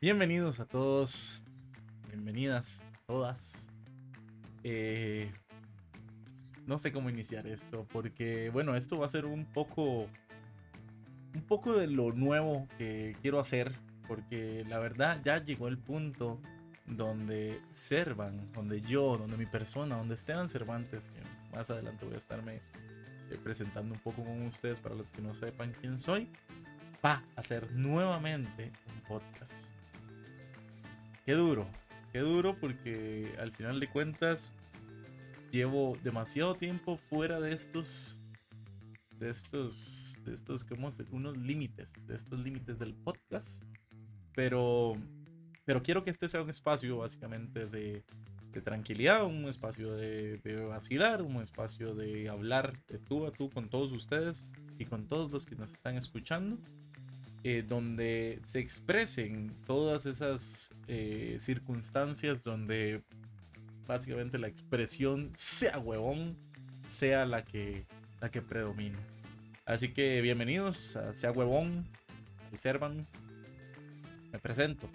Bienvenidos a todos, bienvenidas todas. Eh, no sé cómo iniciar esto, porque bueno, esto va a ser un poco, un poco de lo nuevo que quiero hacer, porque la verdad ya llegó el punto donde Servan, donde yo, donde mi persona, donde Esteban Cervantes, que más adelante voy a estarme eh, presentando un poco con ustedes para los que no sepan quién soy, va a hacer nuevamente un podcast. Qué duro, qué duro porque al final de cuentas llevo demasiado tiempo fuera de estos de estos de estos como unos límites, de estos límites del podcast, pero pero quiero que este sea un espacio básicamente de, tranquilidad, un espacio de, vacilar, un espacio de hablar de tú a tú con todos ustedes y con todos los que nos están escuchando. Eh, donde se expresen todas esas eh, circunstancias donde básicamente la expresión sea huevón sea la que, la que predomina. Así que bienvenidos a Sea Huevón, Servan. Me presento.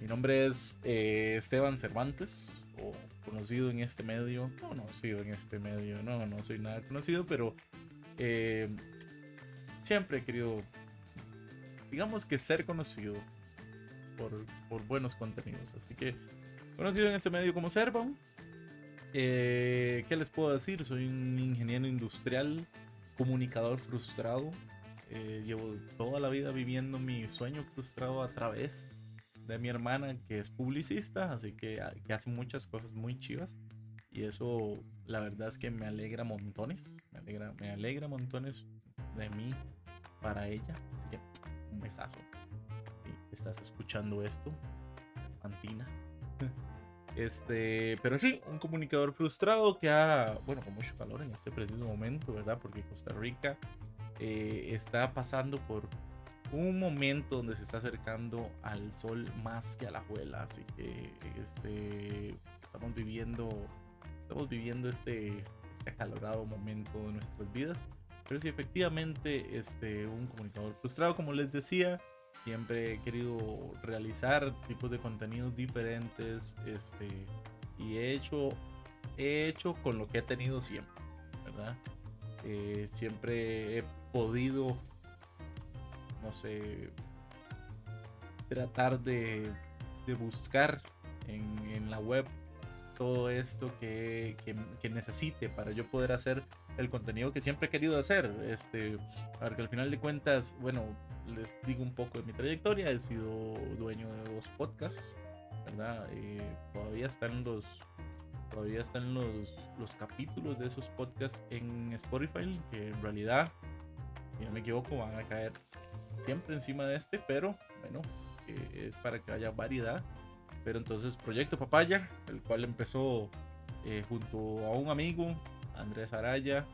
Mi nombre es eh, Esteban Cervantes, o conocido en este medio, no conocido en este medio, no, no soy nada conocido, pero eh, siempre he querido, digamos que ser conocido por, por, buenos contenidos. Así que, conocido en este medio como Servan. Eh, ¿Qué les puedo decir? Soy un ingeniero industrial, comunicador frustrado. llevo toda la vida viviendo mi sueño frustrado a través de mi hermana que es publicista, así que, que hace muchas cosas muy chivas. Y eso la verdad es que me alegra montones. Me alegra, me alegra montones de mí para ella. Así que un besazo. Estás escuchando esto, Antina. Este, pero sí, un comunicador frustrado que ha, bueno, con mucho calor en este preciso momento, ¿verdad? Porque Costa Rica eh, está pasando por un momento donde se está acercando al sol más que a la abuela. Así que este, estamos viviendo, estamos viviendo este, este acalorado momento de nuestras vidas. Pero sí, efectivamente, este, un comunicador frustrado, como les decía, siempre he querido realizar tipos de contenidos diferentes. Este, y he hecho, he hecho con lo que he tenido siempre, ¿verdad? Eh, siempre he podido no sé, tratar de, buscar en, la web todo esto que, necesite para yo poder hacer el contenido que siempre he querido hacer. Este, para que al final de cuentas, bueno, les digo un poco de mi trayectoria. He sido dueño de dos podcasts, ¿verdad? Eh, todavía están los todavía están los, los capítulos de esos podcasts en Spotify, que en realidad, si no me equivoco, van a caer siempre encima de este, pero bueno, es para que haya variedad. Pero entonces Proyecto Papaya, el cual empezó eh, junto a un amigo, Andrés Araya,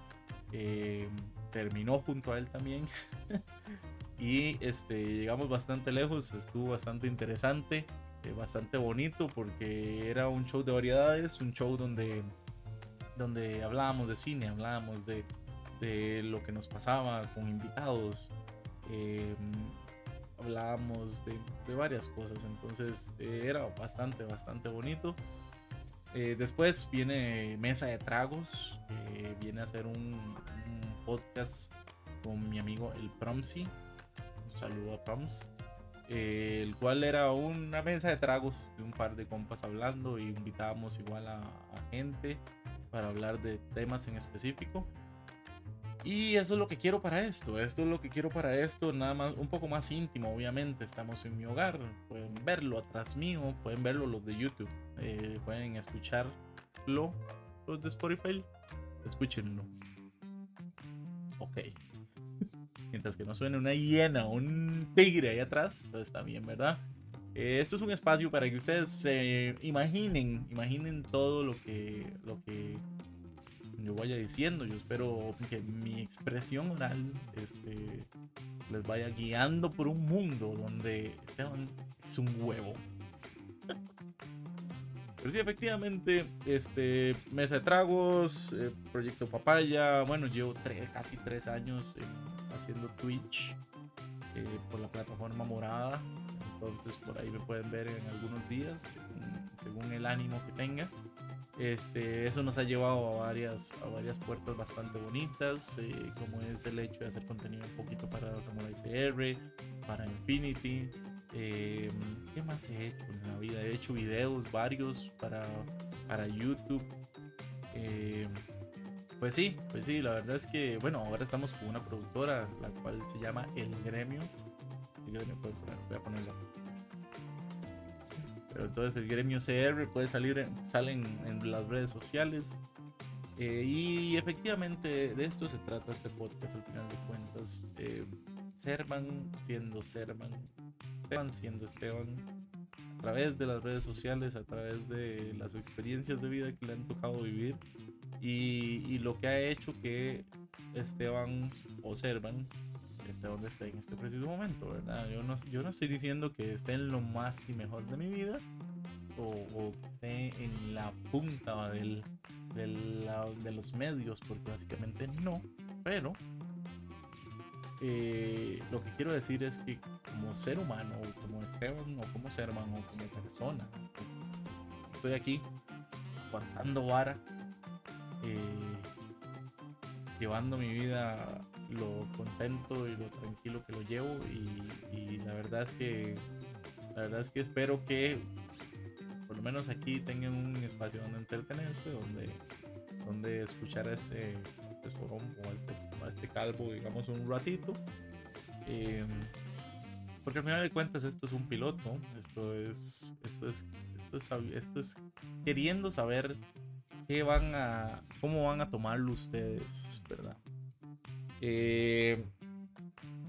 eh, terminó junto a él también. y este, llegamos bastante lejos, estuvo bastante interesante, eh, bastante bonito porque era un show de variedades, un show donde, donde hablábamos de cine, hablábamos de, de lo que nos pasaba con invitados, Em, hablábamos de, varias cosas, entonces eh, era bastante, bastante bonito. Eh, después viene Mesa de Tragos, viene a hacer un, podcast con mi amigo el Promsi. Un saludo a Proms. Eh, el cual era una mesa de tragos de un par de compas hablando y invitábamos igual a gente para hablar de temas en específico. Y eso es lo que quiero para esto. Esto es lo que quiero para esto. Nada más, un poco más íntimo, obviamente. Estamos en mi hogar. Pueden verlo atrás mío. Pueden verlo los de YouTube. Eh, pueden escucharlo. Los de Spotify. Escúchenlo. Ok. Mientras que no suene una hiena o un tigre ahí atrás. Todo está bien, ¿verdad? Eh, esto es un espacio para que ustedes se imaginen. Imaginen todo lo que. Lo que yo vaya diciendo. Yo espero que mi expresión oral este, les vaya guiando por un mundo donde Esteban es un huevo. Pero sí, efectivamente, este, Mesa de Tragos, eh, Proyecto Papaya, bueno, llevo casi tres años haciendo Twitch eh, por la plataforma morada. Entonces por ahí me pueden ver en algunos días, según el ánimo que tenga. Este, eso nos ha llevado a varias, a varias puertas bastante bonitas, eh, como es el hecho de hacer contenido un poquito para Samurai CR, para Infinity. Eh, ¿Qué más he hecho en la vida? He hecho videos varios para, para YouTube. Eh, pues sí, pues sí, la verdad es que, bueno, ahora estamos con una productora, la cual se llama El Gremio. El Gremio, voy a ponerla entonces el gremio CR puede salir, salen en las redes sociales. Eh, y efectivamente de esto se trata este podcast al final de cuentas. Eh, Servan siendo Servan, Esteban siendo Esteban, a través de las redes sociales, a través de las experiencias de vida que le han tocado vivir y, lo que ha hecho que Esteban o esté donde esté en este preciso momento, ¿verdad? Yo no, yo no estoy diciendo que esté en lo más y mejor de mi vida o, que esté en la punta del, de los medios, porque básicamente no, pero eh, lo que quiero decir es que como ser humano, o como Esteban, o como ser humano, o como persona, estoy aquí aguantando vara, eh, llevando mi vida lo contento y lo tranquilo que lo llevo y, la verdad es que la verdad es que espero que por lo menos aquí tengan un espacio donde entretenerse, donde, donde escuchar a este, este sorón o a este, este calvo, digamos, un ratito. Em, porque al final de cuentas esto es un piloto, esto es, esto es, esto es, esto es queriendo saber qué van a, cómo van a tomarlo ustedes, ¿verdad? Eh,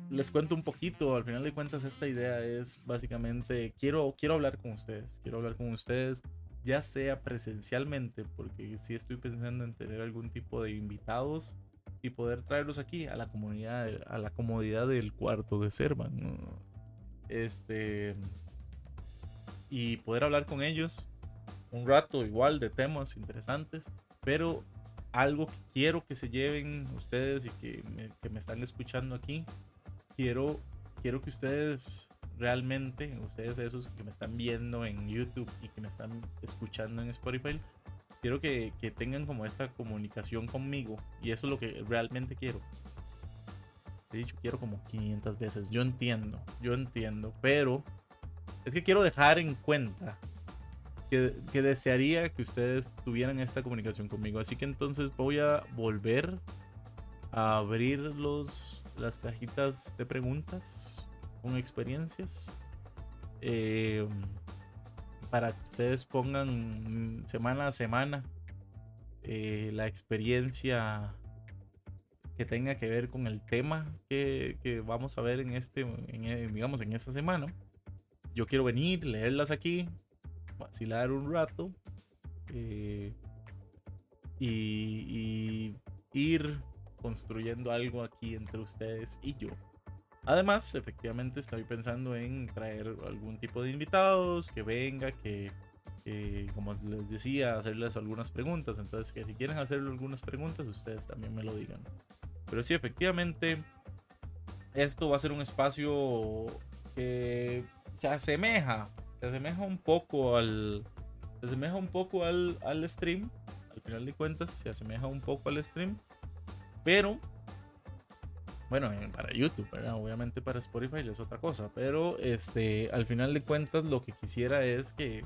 les cuento un poquito, al final de cuentas esta idea es básicamente, quiero, quiero hablar con ustedes, quiero hablar con ustedes ya sea presencialmente, porque si estoy pensando en tener algún tipo de invitados y poder traerlos aquí a la comunidad, a la comodidad del cuarto de Servan. Este. Y poder hablar con ellos un rato igual de temas interesantes, pero algo que quiero que se lleven ustedes y que me, están escuchando aquí. Quiero, quiero que ustedes realmente, ustedes esos que me están viendo en YouTube y que me están escuchando en Spotify, quiero que, que tengan como esta comunicación conmigo. Y eso es lo que realmente quiero. He dicho quiero como 500 veces. Yo entiendo, yo entiendo, pero es que quiero dejar en cuenta que, desearía que ustedes tuvieran esta comunicación conmigo. Así que entonces voy a volver a abrir los, las cajitas de preguntas con experiencias. Eh, para que ustedes pongan semana a semana eh, la experiencia que tenga que ver con el tema que, que vamos a ver en este, en, digamos, en esta semana. Yo quiero venir, leerlas aquí, vacilar un rato eh, y, ir construyendo algo aquí entre ustedes y yo. Además, efectivamente estoy pensando en traer algún tipo de invitados que venga, que, como les decía, hacerles algunas preguntas. Entonces, que si quieren hacerle algunas preguntas, ustedes también me lo digan. Pero sí, efectivamente, esto va a ser un espacio que se asemeja se asemeja un poco al. Se asemeja un poco al, al stream. Al final de cuentas, se asemeja un poco al stream. Pero. Bueno, para YouTube, obviamente para Spotify es otra cosa. Pero este. Al final de cuentas, lo que quisiera es que.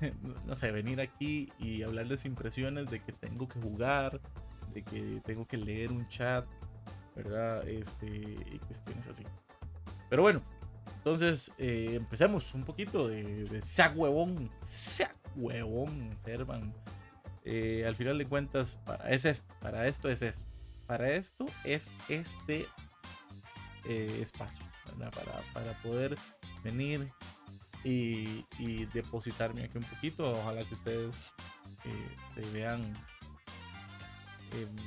no sé, venir aquí y hablarles impresiones de que tengo que jugar. De que tengo que leer un chat. ¿Verdad? Este. Y cuestiones así. Pero bueno, entonces, eh, empecemos un poquito de, de sac huevón, sac huevón, Servan. Eh, al final de cuentas, es para esto es esto. Para esto es este eh, espacio, Para, para, poder venir y, y, depositarme aquí un poquito. Ojalá que ustedes se vean,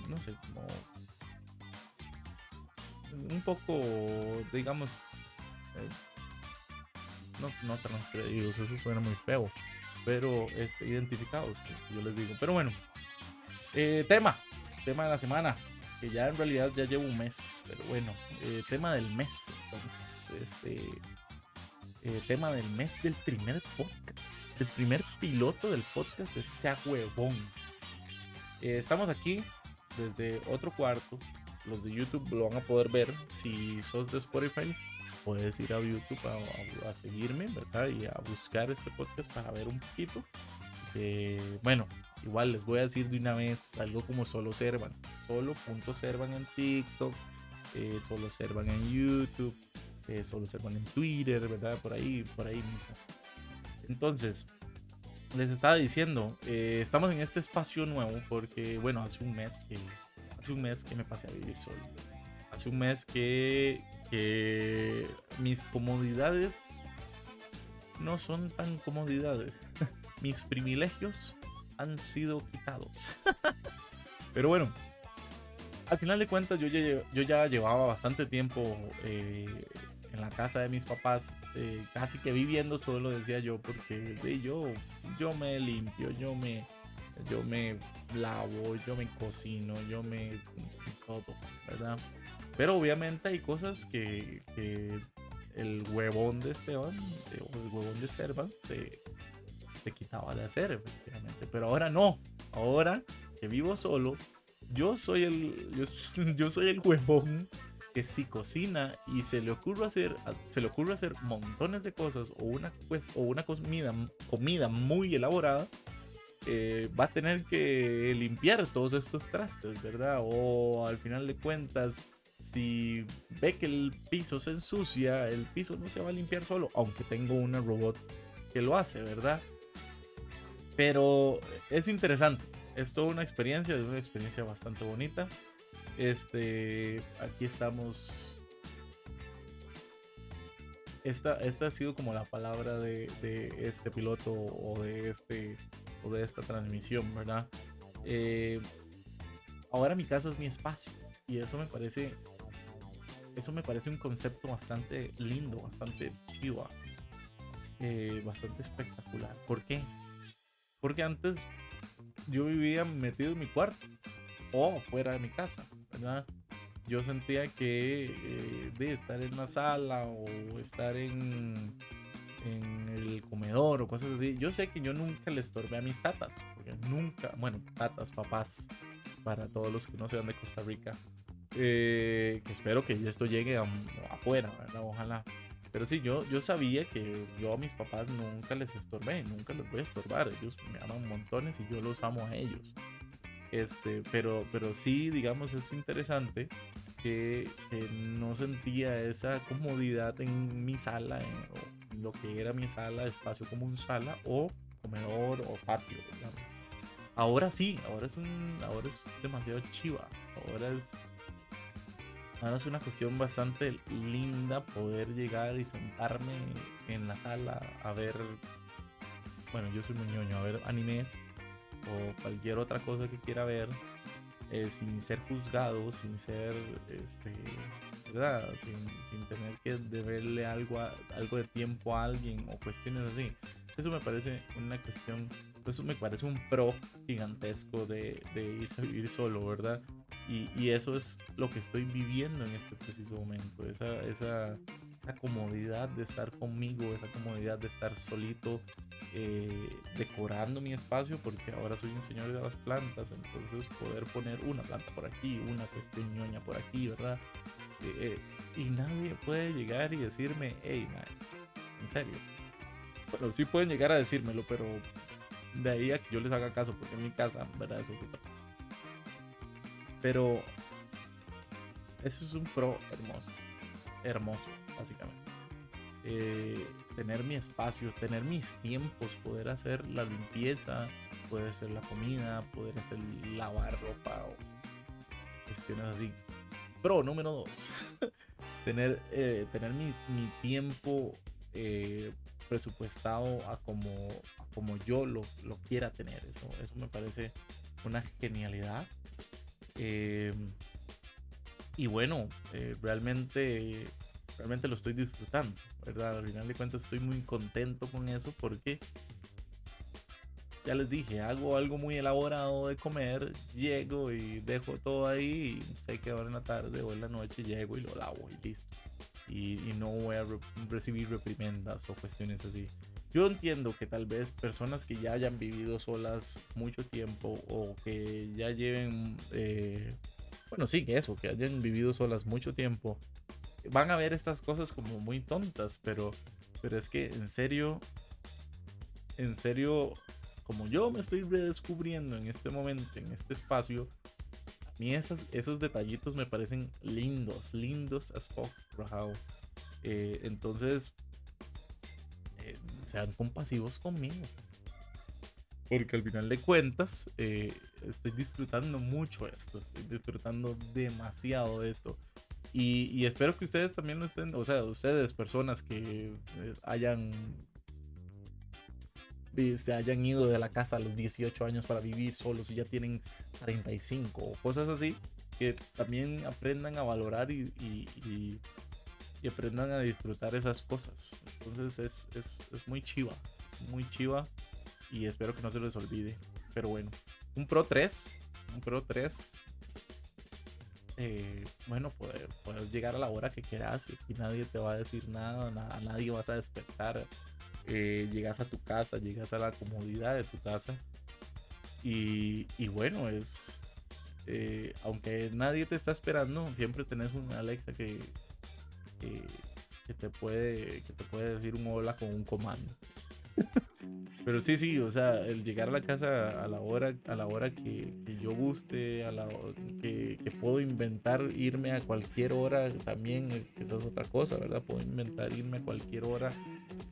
no sé, como un poco, digamos, no, no transgredidos, eso suena muy feo. pero este, identificados, yo les digo. Pero bueno, eh, tema, tema de la semana, que ya en realidad ya llevo un mes, pero bueno, eh, tema del mes, entonces, este, eh, tema del mes del primer podcast, el primer piloto del podcast de Sea Huevón. estamos aquí desde otro cuarto, los de YouTube lo van a poder ver, si sos de Spotify puedes ir a YouTube a, seguirme, ¿verdad? Y a buscar este podcast para ver un poquito. bueno, igual les voy a decir de una vez algo como solo servan. Solo punto servan en TikTok, eh, solo servan en YouTube, eh, solo servan en Twitter, ¿verdad? Por ahí, por ahí mismo. Entonces, les estaba diciendo, eh, estamos en este espacio nuevo porque, bueno, hace un mes que, hace un mes que me pasé a vivir solo hace un mes que, mis comodidades no son tan comodidades. mis privilegios han sido quitados. Pero bueno, al final de cuentas yo ya, yo ya llevaba bastante tiempo eh, en la casa de mis papás, eh, casi que viviendo solo, decía yo, porque yo, yo me limpio, yo me, yo me lavo, yo me cocino, yo me todo, ¿verdad? Pero obviamente hay cosas que, el huevón de Esteban, o el huevón de Servan, se, quitaba de hacer, efectivamente. Pero ahora no. Ahora que vivo solo, yo soy el, yo, soy el huevón que si cocina y se le ocurre hacer, se le ocurre hacer montones de cosas o una, pues, o una comida, comida muy elaborada, eh, va a tener que limpiar todos esos trastes, ¿verdad? O al final de cuentas si ve que el piso se ensucia, el piso no se va a limpiar solo, aunque tengo una robot que lo hace, ¿verdad? Pero es interesante, es toda una experiencia, es una experiencia bastante bonita. Este, aquí estamos. Esta, esta ha sido como la palabra de, este piloto o de, este, o de esta transmisión, ¿verdad? Eh, ahora mi casa es mi espacio y eso me parece. Eso me parece un concepto bastante lindo, bastante chiva. Eh, bastante espectacular. ¿Por qué? Porque antes yo vivía metido en mi cuarto o fuera de mi casa, ¿verdad? Yo sentía que eh, de estar en la sala o estar en, en el comedor o cosas así. Yo sé que yo nunca le estorbé a mis tatas, porque nunca, bueno, tatas, papás, para todos los que no sean de Costa Rica. Eh, que espero que esto llegue afuera, ¿verdad? Ojalá. Pero sí, yo, yo sabía que yo a mis papás nunca les estorbé, nunca les voy a estorbar. Ellos me aman montones y yo los amo a ellos. Este, pero, pero sí, digamos, es interesante que, no sentía esa comodidad en mi sala, en, lo que era mi sala, espacio como un sala o comedor o patio, digamos. Ahora sí, ahora es un, ahora es demasiado chiva. Ahora es, ahora es una cuestión bastante linda poder llegar y sentarme en la sala a ver, bueno, yo soy muy ñoño, a ver animes o cualquier otra cosa que quiera ver eh, sin ser juzgado, sin ser, este, ¿verdad? Sin, sin tener que deberle algo, algo de tiempo a alguien o cuestiones así. Eso me parece una cuestión eso me parece un pro gigantesco de, irse a vivir solo, ¿verdad? Y, eso es lo que estoy viviendo en este preciso momento, esa, esa, comodidad de estar conmigo, esa comodidad de estar solito, eh, decorando mi espacio, porque ahora soy un señor de las plantas, entonces poder poner una planta por aquí, una que esté ñoña por aquí, ¿verdad? Eh, eh, y nadie puede llegar y decirme, hey, man, en serio. Bueno, sí pueden llegar a decírmelo, pero de ahí a que yo les haga caso, porque en mi casa, ¿verdad? Eso es otra cosa. Pero eso es un pro hermoso. Hermoso, básicamente. Eh, tener mi espacio, tener mis tiempos, poder hacer la limpieza, poder hacer la comida, poder hacer lavar ropa o cuestiones así. Pro número dos. tener, eh, tener mi, mi tiempo eh, presupuestado a como, como yo lo, lo, quiera tener. Eso, eso me parece una genialidad. Em, y bueno, eh, realmente, realmente lo estoy disfrutando, ¿verdad? Al final de cuentas estoy muy contento con eso porque ya les dije, hago algo muy elaborado de comer, llego y dejo todo ahí, y sé que ahora en la tarde o en la noche llego y lo lavo y listo. Y, no voy a recibir reprimendas o cuestiones así. Yo entiendo que tal vez personas que ya hayan vivido solas mucho tiempo o que ya lleven, eh, bueno, sí, que eso, que hayan vivido solas mucho tiempo, van a ver estas cosas como muy tontas, pero, pero es que en serio, en serio, como yo me estoy redescubriendo en este momento, en este espacio, a mí esos, esos detallitos me parecen lindos, lindos as fuck, eh, entonces, sean compasivos conmigo. Porque al final de cuentas, eh, estoy disfrutando mucho esto, estoy disfrutando demasiado de esto. Y, espero que ustedes también lo estén, o sea, ustedes, personas que hayan se hayan ido de la casa a los 18 años para vivir solos y ya tienen 35 o cosas así, que también aprendan a valorar y, aprendan a disfrutar esas cosas. Entonces es, es, es, muy chiva, es muy chiva y espero que no se les olvide. Pero bueno, un Pro 3, un Pro 3. Eh, bueno, puedes, puedes, llegar a la hora que quieras y nadie te va a decir nada, nada nadie vas a despertar eh, llegas a tu casa, llegas a la comodidad de tu casa. Y, bueno, es. Eh, aunque nadie te está esperando, siempre tenés un Alexa que, que, te puede, que te puede decir un hola con un comando. Pero sí, sí, o sea, el llegar a la casa a la hora, a la hora que, yo guste, a la que, que, puedo inventar irme a cualquier hora, también es, esa es otra cosa, ¿verdad? Puedo inventar irme a cualquier hora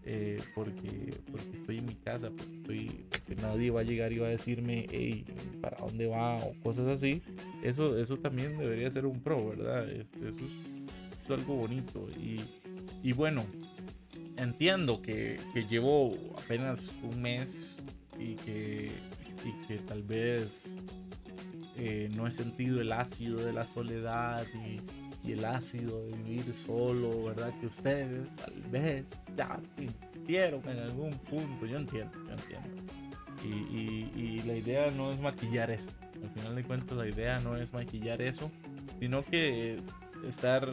eh, porque, porque estoy en mi casa, porque, estoy, porque nadie va a llegar y va a decirme, hey, ¿para dónde va? o cosas así. Eso, eso también debería ser un pro, ¿verdad? eso es, algo bonito. Y, y bueno, entiendo que, que, llevo apenas un mes y que, y que tal vez eh, no he sentido el ácido de la soledad y el ácido de vivir solo, ¿verdad? Que ustedes tal vez ya sintieron en algún punto. Yo entiendo, yo entiendo. Y, y, la idea no es maquillar eso. Al final de cuentas, la idea no es maquillar eso, sino que estar,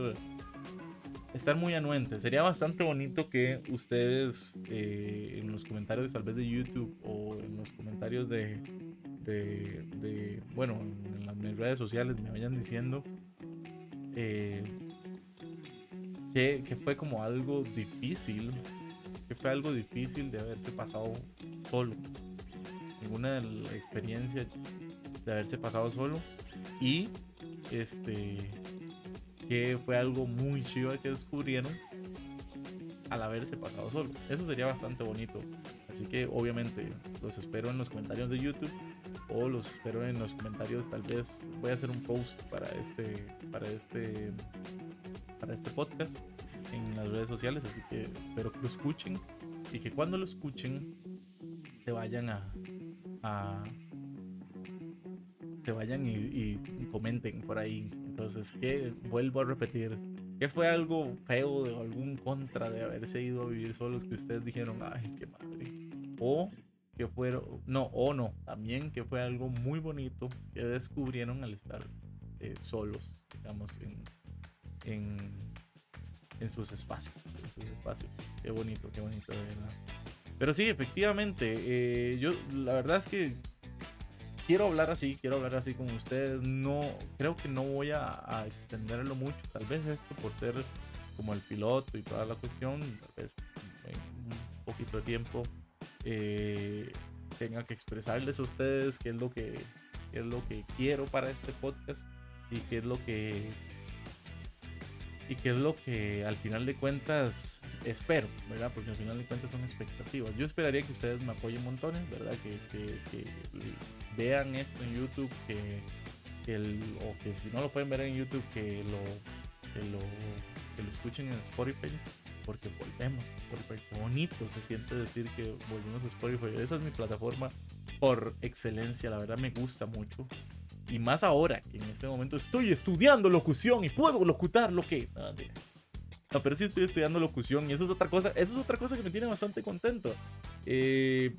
estar muy anuente. Sería bastante bonito que ustedes eh, en los comentarios, tal vez de YouTube o en los comentarios de, de, de bueno, en las mis redes sociales me vayan diciendo eh, que, fue como algo difícil, que fue algo difícil de haberse pasado solo. Ninguna experiencia de haberse pasado solo. Y este que fue algo muy chido que descubrieron al haberse pasado solo. Eso sería bastante bonito. Así que obviamente los espero en los comentarios de YouTube o los espero en los comentarios. Tal vez voy a hacer un post para este, para este, para este podcast en las redes sociales. Así que espero que lo escuchen y que cuando lo escuchen se vayan a, a se vayan y, comenten por ahí. Entonces, que vuelvo a repetir, que fue algo feo de algún contra de haberse ido a vivir solos que ustedes dijeron, ay, qué madre. O que fueron, no, o no, también que fue algo muy bonito que descubrieron al estar eh, solos, digamos, en, en, sus espacios, en sus espacios. Qué bonito, qué bonito, de verdad. Pero sí, efectivamente, eh, yo la verdad es que quiero hablar así, quiero hablar así con ustedes. No, creo que no voy a, extenderlo mucho. Tal vez esto por ser como el piloto y toda la cuestión, tal vez en un poquito de tiempo eh, tenga que expresarles a ustedes qué es lo que es lo que quiero para este podcast y qué es lo que y qué es lo que al final de cuentas espero, ¿verdad? Porque al final de cuentas son expectativas. Yo esperaría que ustedes me apoyen montones, ¿verdad? Que, vean esto en YouTube, que, el, o que si no lo pueden ver en YouTube, que lo, que lo, que lo escuchen en Spotify porque volvemos a Spotify. Qué bonito se siente decir que volvimos a Spotify. Esa es mi plataforma por excelencia, la verdad me gusta mucho. Y más ahora que en este momento estoy estudiando locución y puedo locutar lo que... No, pero sí estoy estudiando locución y eso es otra cosa, eso es otra cosa que me tiene bastante contento. Eh,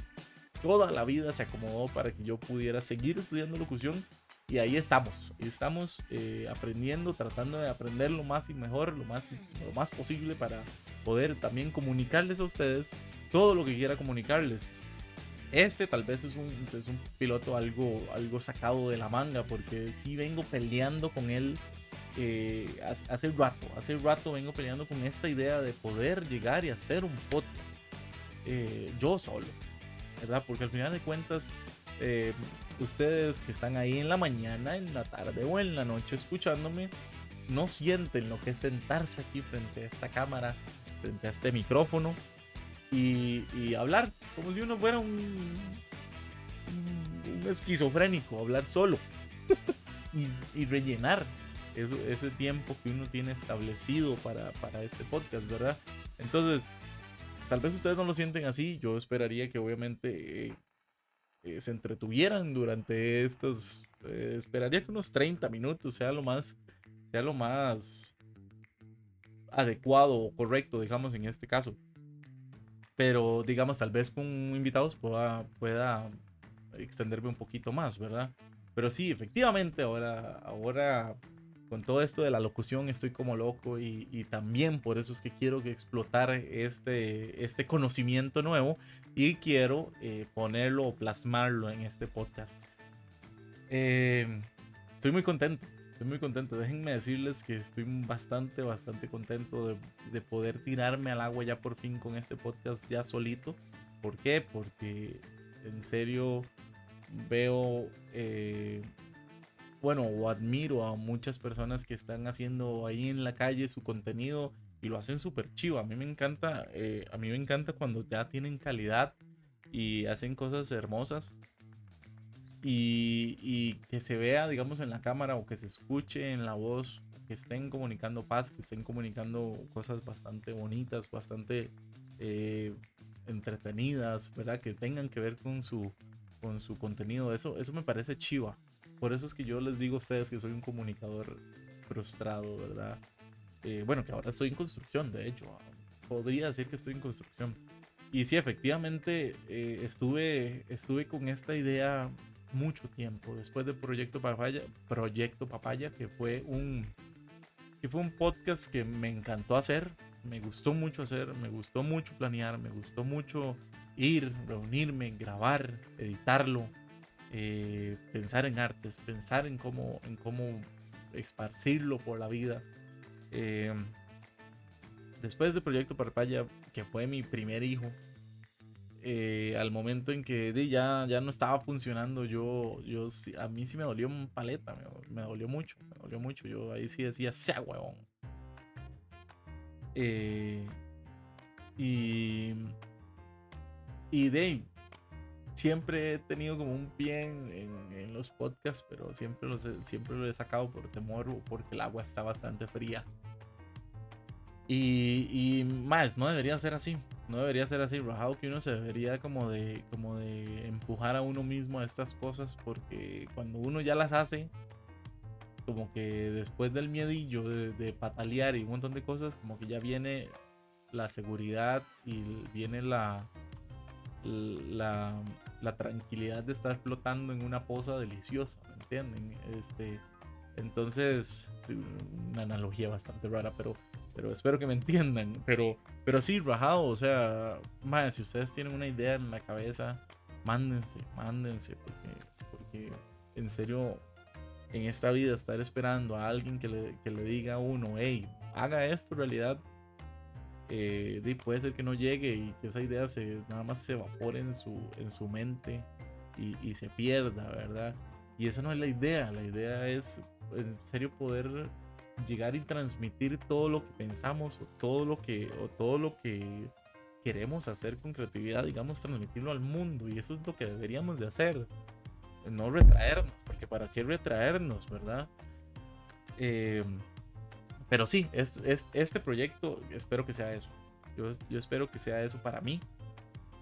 toda la vida se acomodó para que yo pudiera seguir estudiando locución y ahí estamos, ahí estamos eh, aprendiendo, tratando de aprender lo más y mejor, lo más, lo más posible para poder también comunicarles a ustedes todo lo que quiera comunicarles. Este tal vez es un, es un piloto algo, algo sacado de la manga porque sí vengo peleando con él eh, hace rato, hace rato vengo peleando con esta idea de poder llegar y hacer un podcast eh, yo solo, ¿verdad? Porque al final de cuentas ustedes que están ahí en la mañana, en la tarde o en la noche escuchándome, no sienten lo que es sentarse aquí frente a esta cámara, frente a este micrófono y, hablar como si uno fuera un, un, esquizofrénico, hablar solo y, rellenar ese tiempo que uno tiene establecido para, para este podcast, ¿verdad? Entonces, tal vez ustedes no lo sienten así, yo esperaría que obviamente eh, se entretuvieran durante estos, eh, esperaría que unos 30 minutos sea lo más, sea lo más adecuado o correcto, digamos, en este caso. Pero, digamos, tal vez con invitados pueda, pueda extenderme un poquito más, ¿verdad? Pero sí, efectivamente, ahora, ahora con todo esto de la locución estoy como loco y, también por eso es que quiero explotar este, este conocimiento nuevo y quiero eh, ponerlo o plasmarlo en este podcast. Eh, estoy muy contento, estoy muy contento. Déjenme decirles que estoy bastante, bastante contento de, poder tirarme al agua ya por fin con este podcast ya solito. ¿Por qué? Porque en serio veo... Eh, bueno, o admiro a muchas personas que están haciendo ahí en la calle su contenido y lo hacen súper chivo. A mí me encanta, eh, a mí me encanta cuando ya tienen calidad y hacen cosas hermosas y, que se vea, digamos, en la cámara o que se escuche en la voz, que estén comunicando paz, que estén comunicando cosas bastante bonitas, bastante eh, entretenidas, ¿verdad? Que tengan que ver con su, con su contenido. Eso, eso me parece chiva. Por eso es que yo les digo a ustedes que soy un comunicador frustrado, ¿verdad? Eh, bueno, que ahora estoy en construcción, de hecho. Podría decir que estoy en construcción. Y sí, efectivamente, eh, estuve, estuve con esta idea mucho tiempo. Después del Proyecto Papaya, Proyecto Papaya, que fue un, que fue un podcast que me encantó hacer. Me gustó mucho hacer, me gustó mucho planear, me gustó mucho ir, reunirme, grabar, editarlo eh, pensar en artes, pensar en cómo, en cómo esparcirlo por la vida. Eh, después del proyecto Parpaya, que fue mi primer hijo, eh, al momento en que ya, ya no estaba funcionando, yo, yo, a mí sí me dolió un paleta, me, dolió mucho, me dolió mucho. Yo ahí sí decía, sea huevón. y, y de siempre he tenido como un pie en, los podcasts, pero siempre, los siempre lo he sacado por temor o porque el agua está bastante fría. Y, más, no debería ser así. No debería ser así. Rajado que uno se debería como de, como de empujar a uno mismo a estas cosas. Porque cuando uno ya las hace, como que después del miedillo de, de patalear y un montón de cosas, como que ya viene la seguridad y viene la, la, la, tranquilidad de estar flotando en una poza deliciosa, ¿me entienden? Este, entonces, una analogía bastante rara, pero, pero espero que me entiendan. Pero, pero sí, rajado, o sea, si ustedes tienen una idea en la cabeza, mándense, mándense, porque, porque en serio, en esta vida estar esperando a alguien que le, que le diga a uno, hey, haga esto en realidad eh, puede ser que no llegue y que esa idea se, nada más se evapore en su, en su mente y, se pierda, ¿verdad? Y esa no es la idea, la idea es en serio poder llegar y transmitir todo lo que pensamos o todo lo que, o todo lo que queremos hacer con creatividad, digamos, transmitirlo al mundo y eso es lo que deberíamos de hacer, no retraernos, porque para qué retraernos, ¿verdad? Eh, pero sí, es, es, este proyecto espero que sea eso. Yo, yo, espero que sea eso para mí.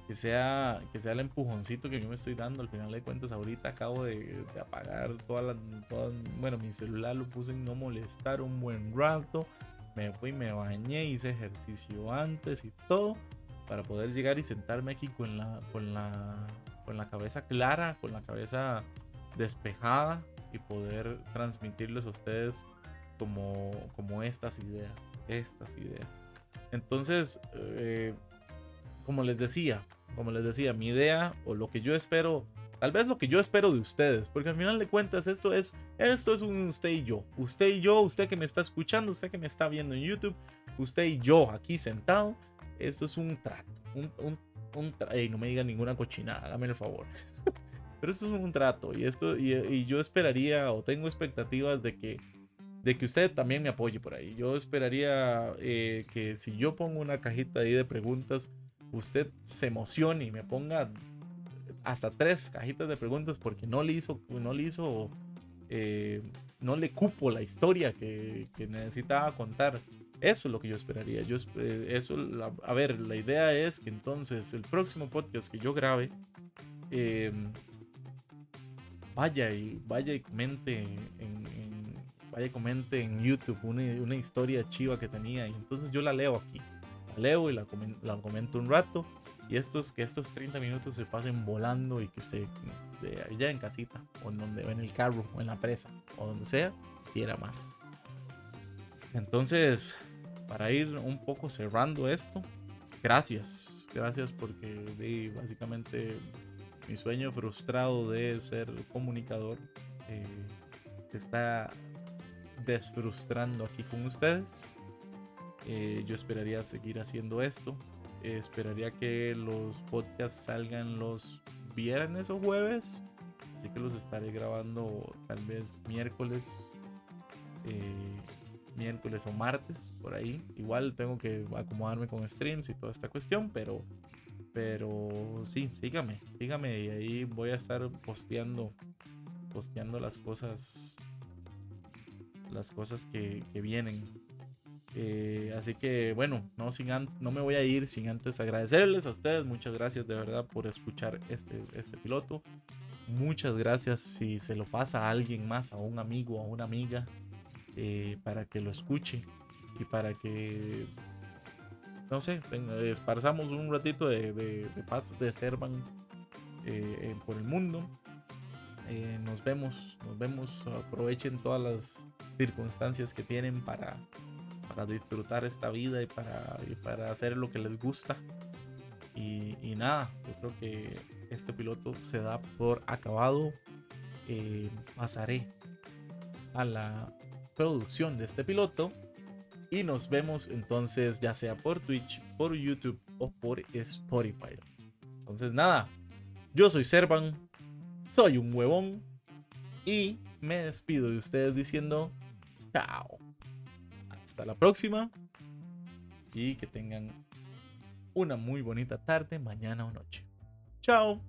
Que sea, que sea el empujoncito que yo me estoy dando. Al final de cuentas, ahorita acabo de, apagar toda la. bueno, mi celular lo puse en no molestar un buen rato. Me fui, me bañé, hice ejercicio antes y todo. Para poder llegar y sentarme aquí con la, con la, con la cabeza clara, con la cabeza despejada y poder transmitirles a ustedes como, como estas ideas, estas ideas. Entonces, eh, como les decía, como les decía, mi idea o lo que yo espero, tal vez lo que yo espero de ustedes, porque al final de cuentas esto es, esto es un usted y yo, usted y yo, usted que me está escuchando, usted que me está viendo en YouTube, usted y yo aquí sentado, esto es un trato, un, un, un no me diga ninguna cochinada, hágame el favor. Pero esto es un trato y esto y, yo esperaría o tengo expectativas de que de que usted también me apoye por ahí. Yo esperaría eh, que si yo pongo una cajita ahí de preguntas, usted se emocione y me ponga hasta tres cajitas de preguntas porque no le hizo, no le hizo, eh, no le cupo la historia que, necesitaba contar. Eso es lo que yo esperaría. Yo, eh, eso, a ver, la idea es que entonces el próximo podcast que yo grabe, em, vaya y vaya y comente en, vaya comente en YouTube una, historia chiva que tenía y entonces yo la leo aquí leo y la, comento un rato. Y estos, que estos 30 minutos se pasen volando y que usted de allá en casita, o en donde en el carro, o en la presa, o donde sea, quiera más. Entonces, para ir un poco cerrando esto, gracias. Gracias porque básicamente mi sueño frustrado de ser comunicador eh, está desfrustrando aquí con ustedes. Eh, yo esperaría seguir haciendo esto. Eh, esperaría que los podcasts salgan los viernes o jueves. Así que los estaré grabando tal vez miércoles. Eh, miércoles o martes por ahí. Igual tengo que acomodarme con streams y toda esta cuestión. Pero. Pero sí, sígame. Sígame. Y ahí voy a estar posteando. Posteando las cosas. Las cosas que, que vienen. Eh, así que bueno, no, sin no me voy a ir sin antes agradecerles a ustedes. Muchas gracias de verdad por escuchar este, este piloto. Muchas gracias si se lo pasa a alguien más, a un amigo, a una amiga, eh, para que lo escuche y para que, no sé, esparzamos un ratito de, de, paz de Servan eh, por el mundo. Nos vemos, nos vemos. Aprovechen todas las circunstancias que tienen para para disfrutar esta vida y para, para hacer lo que les gusta. Y, nada, yo creo que este piloto se da por acabado. Eh, pasaré a la producción de este piloto y nos vemos entonces ya sea por Twitch, por YouTube o por Spotify. Entonces nada, yo soy Servan, soy un huevón y me despido de ustedes diciendo chao la próxima y que tengan una muy bonita tarde, mañana o noche. Chao.